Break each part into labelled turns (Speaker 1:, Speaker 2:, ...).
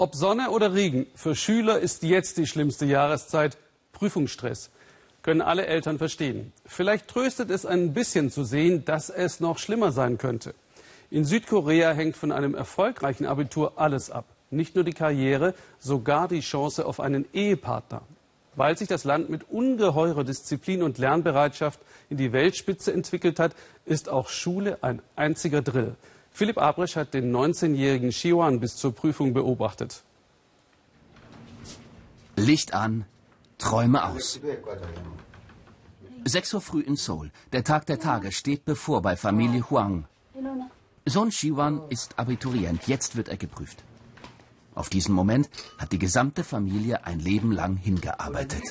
Speaker 1: Ob Sonne oder Regen, für Schüler ist jetzt die schlimmste Jahreszeit Prüfungsstress. Können alle Eltern verstehen. Vielleicht tröstet es ein bisschen zu sehen, dass es noch schlimmer sein könnte. In Südkorea hängt von einem erfolgreichen Abitur alles ab. Nicht nur die Karriere, sogar die Chance auf einen Ehepartner. Weil sich das Land mit ungeheurer Disziplin und Lernbereitschaft in die Weltspitze entwickelt hat, ist auch Schule ein einziger Drill. Philipp Abrisch hat den 19-jährigen Shiwan bis zur Prüfung beobachtet.
Speaker 2: Licht an, Träume aus. 6 Uhr früh in Seoul. Der Tag der Tage steht bevor bei Familie Huang. Sohn Shiwan ist Abiturient. Jetzt wird er geprüft. Auf diesen Moment hat die gesamte Familie ein Leben lang hingearbeitet.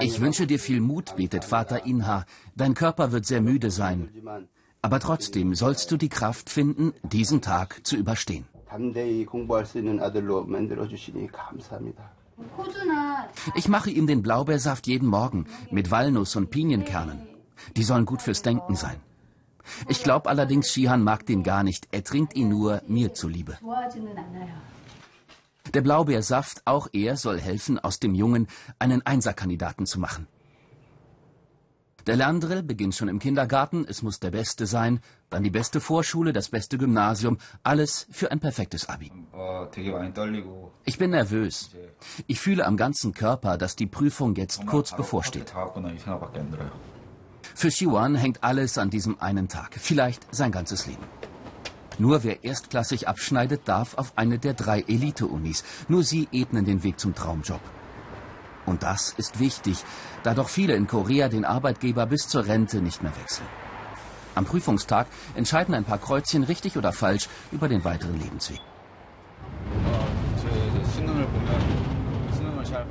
Speaker 2: Ich wünsche dir viel Mut, betet Vater Inha. Dein Körper wird sehr müde sein. Aber trotzdem sollst du die Kraft finden, diesen Tag zu überstehen. Ich mache ihm den Blaubeersaft jeden Morgen mit Walnuss und Pinienkernen. Die sollen gut fürs Denken sein. Ich glaube allerdings, Shihan mag den gar nicht. Er trinkt ihn nur mir zuliebe. Der Blaubeersaft, auch er, soll helfen, aus dem Jungen einen Einserkandidaten zu machen. Der Lerndrill beginnt schon im Kindergarten. Es muss der Beste sein, dann die beste Vorschule, das beste Gymnasium. Alles für ein perfektes Abi. Ich bin nervös. Ich fühle am ganzen Körper, dass die Prüfung jetzt kurz bevorsteht. Für Shiwan hängt alles an diesem einen Tag, vielleicht sein ganzes Leben. Nur wer erstklassig abschneidet, darf auf eine der drei Elite-Unis. Nur sie ebnen den Weg zum Traumjob. Und das ist wichtig, da doch viele in Korea den Arbeitgeber bis zur Rente nicht mehr wechseln. Am Prüfungstag entscheiden ein paar Kreuzchen richtig oder falsch über den weiteren Lebensweg.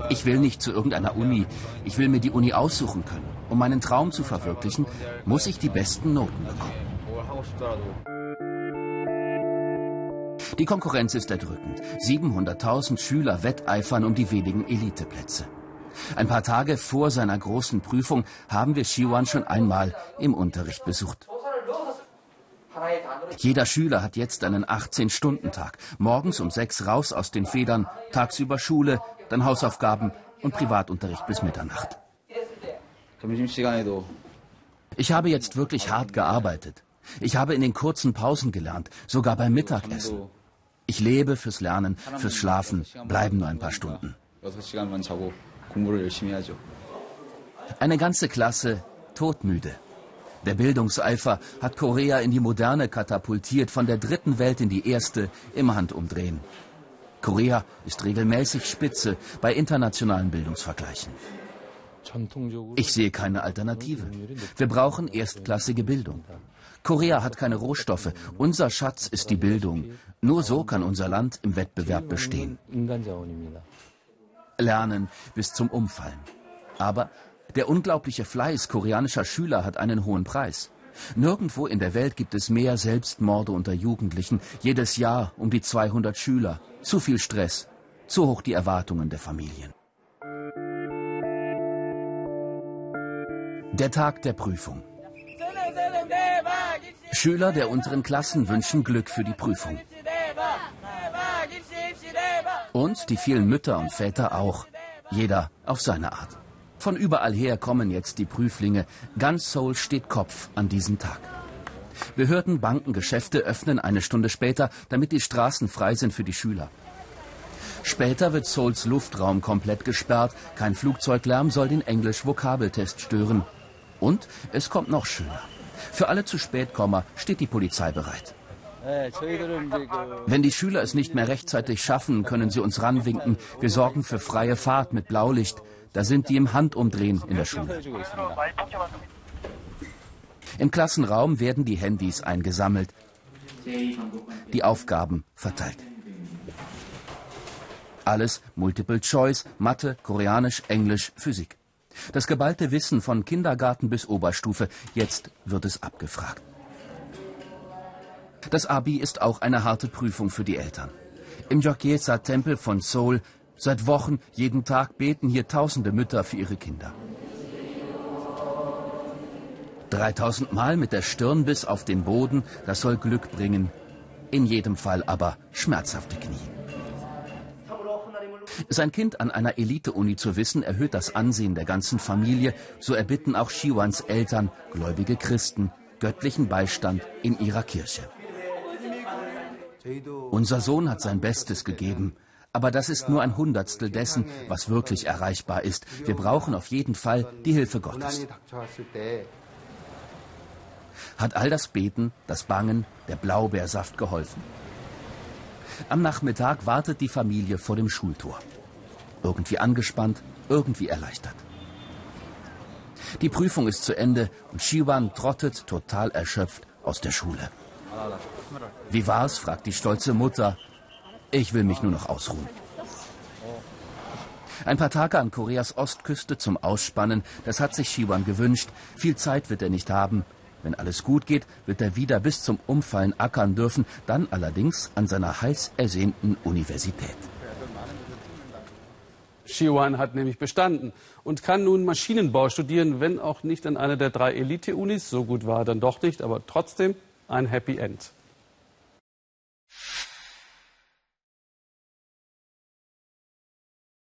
Speaker 2: Ich will nicht zu irgendeiner Uni. Ich will mir die Uni aussuchen können. Um meinen Traum zu verwirklichen, muss ich die besten Noten bekommen. Die Konkurrenz ist erdrückend. 700.000 Schüler wetteifern um die wenigen Eliteplätze. Ein paar Tage vor seiner großen Prüfung haben wir Shiwan schon einmal im Unterricht besucht. Jeder Schüler hat jetzt einen 18-Stunden-Tag. Morgens um sechs raus aus den Federn, tagsüber Schule, dann Hausaufgaben und Privatunterricht bis Mitternacht. Ich habe jetzt wirklich hart gearbeitet. Ich habe in den kurzen Pausen gelernt, sogar beim Mittagessen. Ich lebe fürs Lernen, fürs Schlafen, bleiben nur ein paar Stunden. Eine ganze Klasse todmüde. Der Bildungseifer hat Korea in die Moderne katapultiert, von der dritten Welt in die erste im Handumdrehen. Korea ist regelmäßig Spitze bei internationalen Bildungsvergleichen. Ich sehe keine Alternative. Wir brauchen erstklassige Bildung. Korea hat keine Rohstoffe. Unser Schatz ist die Bildung. Nur so kann unser Land im Wettbewerb bestehen. Lernen bis zum Umfallen. Aber der unglaubliche Fleiß koreanischer Schüler hat einen hohen Preis. Nirgendwo in der Welt gibt es mehr Selbstmorde unter Jugendlichen. Jedes Jahr um die 200 Schüler. Zu viel Stress. Zu hoch die Erwartungen der Familien. Der Tag der Prüfung. Schüler der unteren Klassen wünschen Glück für die Prüfung. Und die vielen Mütter und Väter auch. Jeder auf seine Art. Von überall her kommen jetzt die Prüflinge. Ganz Seoul steht Kopf an diesem Tag. Behörden, Banken, Geschäfte öffnen eine Stunde später, damit die Straßen frei sind für die Schüler. Später wird Seouls Luftraum komplett gesperrt. Kein Flugzeuglärm soll den Englisch-Vokabeltest stören. Und es kommt noch schöner. Für alle zu Spätkommer steht die Polizei bereit. Wenn die Schüler es nicht mehr rechtzeitig schaffen, können sie uns ranwinken. Wir sorgen für freie Fahrt mit Blaulicht. Da sind die im Handumdrehen in der Schule. Im Klassenraum werden die Handys eingesammelt, die Aufgaben verteilt. Alles Multiple Choice, Mathe, Koreanisch, Englisch, Physik. Das geballte Wissen von Kindergarten bis Oberstufe, jetzt wird es abgefragt. Das Abi ist auch eine harte Prüfung für die Eltern. Im Jokyesa-Tempel von Seoul seit Wochen, jeden Tag beten hier tausende Mütter für ihre Kinder. 3000 Mal mit der Stirn bis auf den Boden, das soll Glück bringen. In jedem Fall aber schmerzhafte Knie. Sein Kind an einer Elite-Uni zu wissen, erhöht das Ansehen der ganzen Familie. So erbitten auch Shiwans Eltern, gläubige Christen, göttlichen Beistand in ihrer Kirche. Unser Sohn hat sein Bestes gegeben. Aber das ist nur ein Hundertstel dessen, was wirklich erreichbar ist. Wir brauchen auf jeden Fall die Hilfe Gottes. Hat all das Beten, das Bangen, der Blaubeersaft geholfen? Am Nachmittag wartet die Familie vor dem Schultor. Irgendwie angespannt, irgendwie erleichtert. Die Prüfung ist zu Ende und Shiwan trottet total erschöpft aus der Schule. Wie war's? fragt die stolze Mutter. Ich will mich nur noch ausruhen. Ein paar Tage an Koreas Ostküste zum Ausspannen, das hat sich Shiwan gewünscht. Viel Zeit wird er nicht haben. Wenn alles gut geht, wird er wieder bis zum Umfallen ackern dürfen, dann allerdings an seiner heiß ersehnten Universität.
Speaker 1: Shiwan hat nämlich bestanden und kann nun Maschinenbau studieren, wenn auch nicht an einer der drei Elite-Unis. So gut war er dann doch nicht, aber trotzdem ein Happy End.